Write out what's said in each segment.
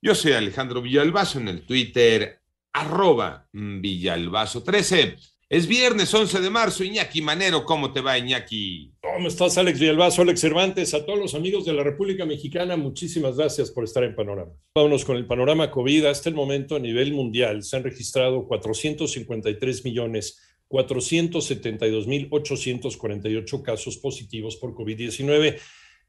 Yo soy Alejandro Villalbazo en el Twitter, arroba Villalbazo13. Es viernes 11 de marzo, Iñaki Manero, ¿cómo te va Iñaki? ¿Cómo estás Alex Villalbazo, Alex Cervantes? A todos los amigos de la República Mexicana, muchísimas gracias por estar en Panorama. Vámonos con el panorama COVID. Hasta el momento a nivel mundial se han registrado 453 millones 472.848 casos positivos por COVID-19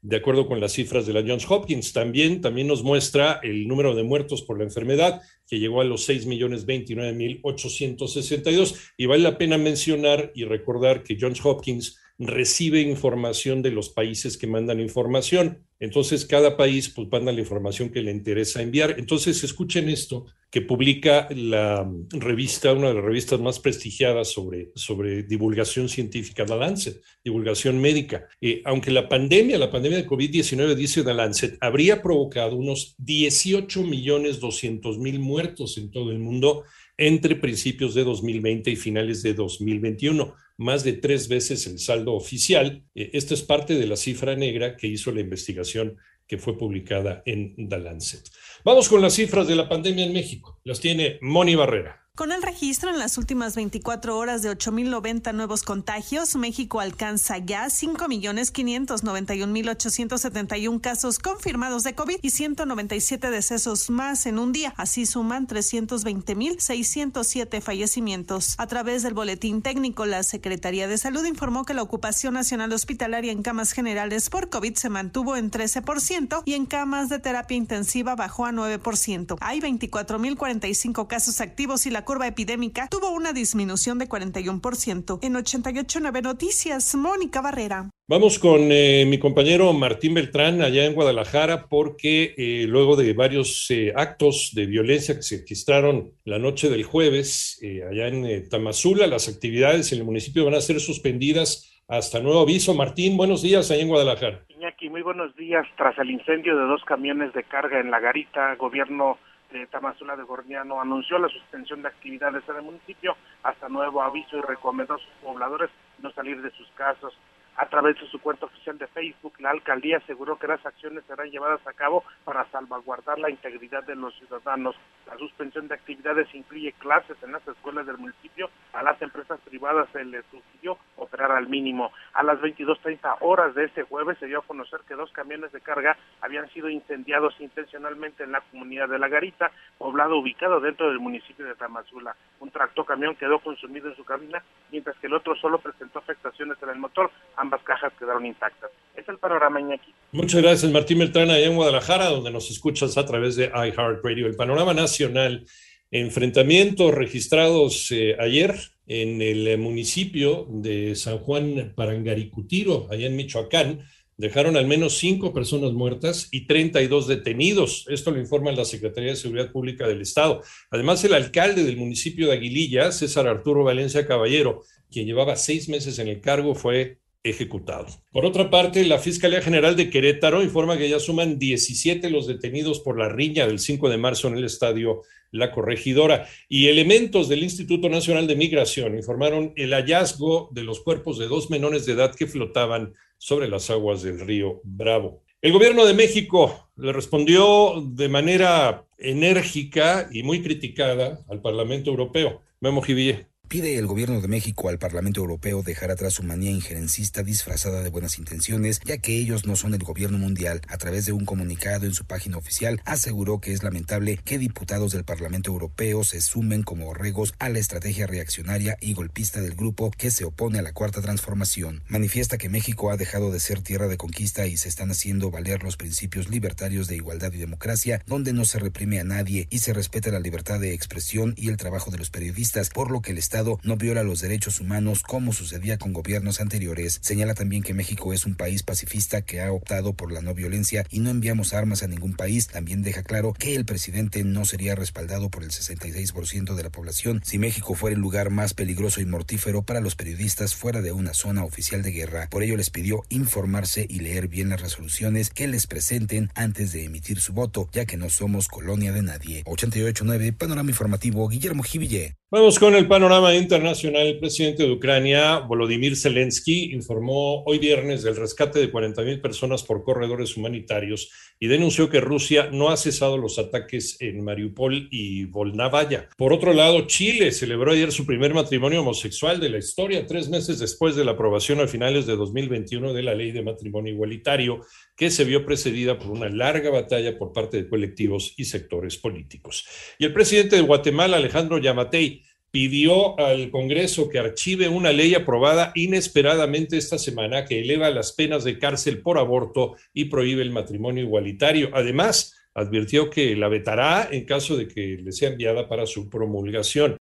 de acuerdo con las cifras de la Johns Hopkins. También, también nos muestra el número de muertos por la enfermedad, que llegó a los 6.029.862. Y vale la pena mencionar y recordar que Johns Hopkins recibe información de los países que mandan información. Entonces, cada país pues, manda la información que le interesa enviar. Entonces, escuchen esto que publica la revista, una de las revistas más prestigiadas sobre, sobre divulgación científica, la Lancet, divulgación médica. Eh, aunque la pandemia, la pandemia de COVID-19, dice la Lancet, habría provocado unos 18 millones 200 mil muertos en todo el mundo entre principios de 2020 y finales de 2021 más de tres veces el saldo oficial. Eh, esta es parte de la cifra negra que hizo la investigación que fue publicada en The Lancet. Vamos con las cifras de la pandemia en México. Las tiene Moni Barrera. Con el registro en las últimas 24 horas de 8.090 nuevos contagios, México alcanza ya 5.591.871 casos confirmados de COVID y 197 decesos más en un día. Así suman 320.607 fallecimientos. A través del boletín técnico, la Secretaría de Salud informó que la ocupación nacional hospitalaria en camas generales por COVID se mantuvo en 13% y en camas de terapia intensiva bajó a 9%. Hay 24.045 casos activos y la curva epidémica tuvo una disminución de 41%. En 88.9 Noticias, Mónica Barrera. Vamos con eh, mi compañero Martín Beltrán allá en Guadalajara porque eh, luego de varios eh, actos de violencia que se registraron la noche del jueves allá en Tamazula, las actividades en el municipio van a ser suspendidas hasta nuevo aviso. Martín, buenos días allá en Guadalajara. Iñaki, muy buenos días. Tras el incendio de dos camiones de carga en La Garita, gobierno de Tamazula de Gordiano anunció la suspensión de actividades en el municipio hasta nuevo aviso y recomendó a sus pobladores no salir de sus casas. A través de su cuenta oficial de Facebook, la alcaldía aseguró que las acciones serán llevadas a cabo para salvaguardar la integridad de los ciudadanos. La suspensión de actividades incluye clases en las escuelas del municipio. A las empresas privadas se les sugirió operar al mínimo. A las 22.30 horas de ese jueves se dio a conocer que dos camiones de carga habían sido incendiados intencionalmente en la comunidad de La Garita, poblado ubicado dentro del municipio de Tamazula. Un tractocamión quedó consumido en su cabina, mientras que el otro solo presentó afectaciones en el motor ambas cajas quedaron intactas. Es el panorama, Iñaki. Muchas gracias, Martín Beltrán, allá en Guadalajara, donde nos escuchas a través de iHeartRadio. El panorama nacional, enfrentamientos registrados eh, ayer en el eh, municipio de San Juan Parangaricutiro, allá en Michoacán, dejaron al menos cinco personas muertas y 32 detenidos. Esto lo informa la Secretaría de Seguridad Pública del Estado. Además, el alcalde del municipio de Aguililla, César Arturo Valencia Caballero, quien llevaba seis meses en el cargo, fue ejecutado. Por otra parte, la Fiscalía General de Querétaro informa que ya suman 17 los detenidos por la riña del 5 de marzo en el estadio La Corregidora y elementos del Instituto Nacional de Migración informaron el hallazgo de los cuerpos de dos menores de edad que flotaban sobre las aguas del río Bravo. El gobierno de México le respondió de manera enérgica y muy criticada al Parlamento Europeo. Memo Jivier pide el gobierno de México al Parlamento Europeo dejar atrás su manía injerencista disfrazada de buenas intenciones, ya que ellos no son el gobierno mundial. A través de un comunicado en su página oficial, aseguró que es lamentable que diputados del Parlamento Europeo se sumen como borregos a la estrategia reaccionaria y golpista del grupo que se opone a la cuarta transformación. Manifiesta que México ha dejado de ser tierra de conquista y se están haciendo valer los principios libertarios de igualdad y democracia, donde no se reprime a nadie y se respeta la libertad de expresión y el trabajo de los periodistas, por lo que el No viola los derechos humanos como sucedía con gobiernos anteriores. Señala también que México es un país pacifista que ha optado por la no violencia y no enviamos armas a ningún país. También deja claro que el presidente no sería respaldado por el 66% de la población si México fuera el lugar más peligroso y mortífero para los periodistas fuera de una zona oficial de guerra. Por ello les pidió informarse y leer bien las resoluciones que les presenten antes de emitir su voto, ya que no somos colonia de nadie. 889 Panorama Informativo Guillermo Jiville. Vamos con el panorama internacional. El presidente de Ucrania, Volodymyr Zelensky, informó hoy viernes del rescate de 40.000 personas por corredores humanitarios y denunció que Rusia no ha cesado los ataques en Mariupol y Volnavaya. Por otro lado, Chile celebró ayer su primer matrimonio homosexual de la historia, tres meses después de la aprobación a finales de 2021 de la ley de matrimonio igualitario, que se vio precedida por una larga batalla por parte de colectivos y sectores políticos. Y el presidente de Guatemala, Alejandro Yamatei, pidió al Congreso que archive una ley aprobada inesperadamente esta semana que eleva las penas de cárcel por aborto y prohíbe el matrimonio igualitario. Además, advirtió que la vetará en caso de que le sea enviada para su promulgación.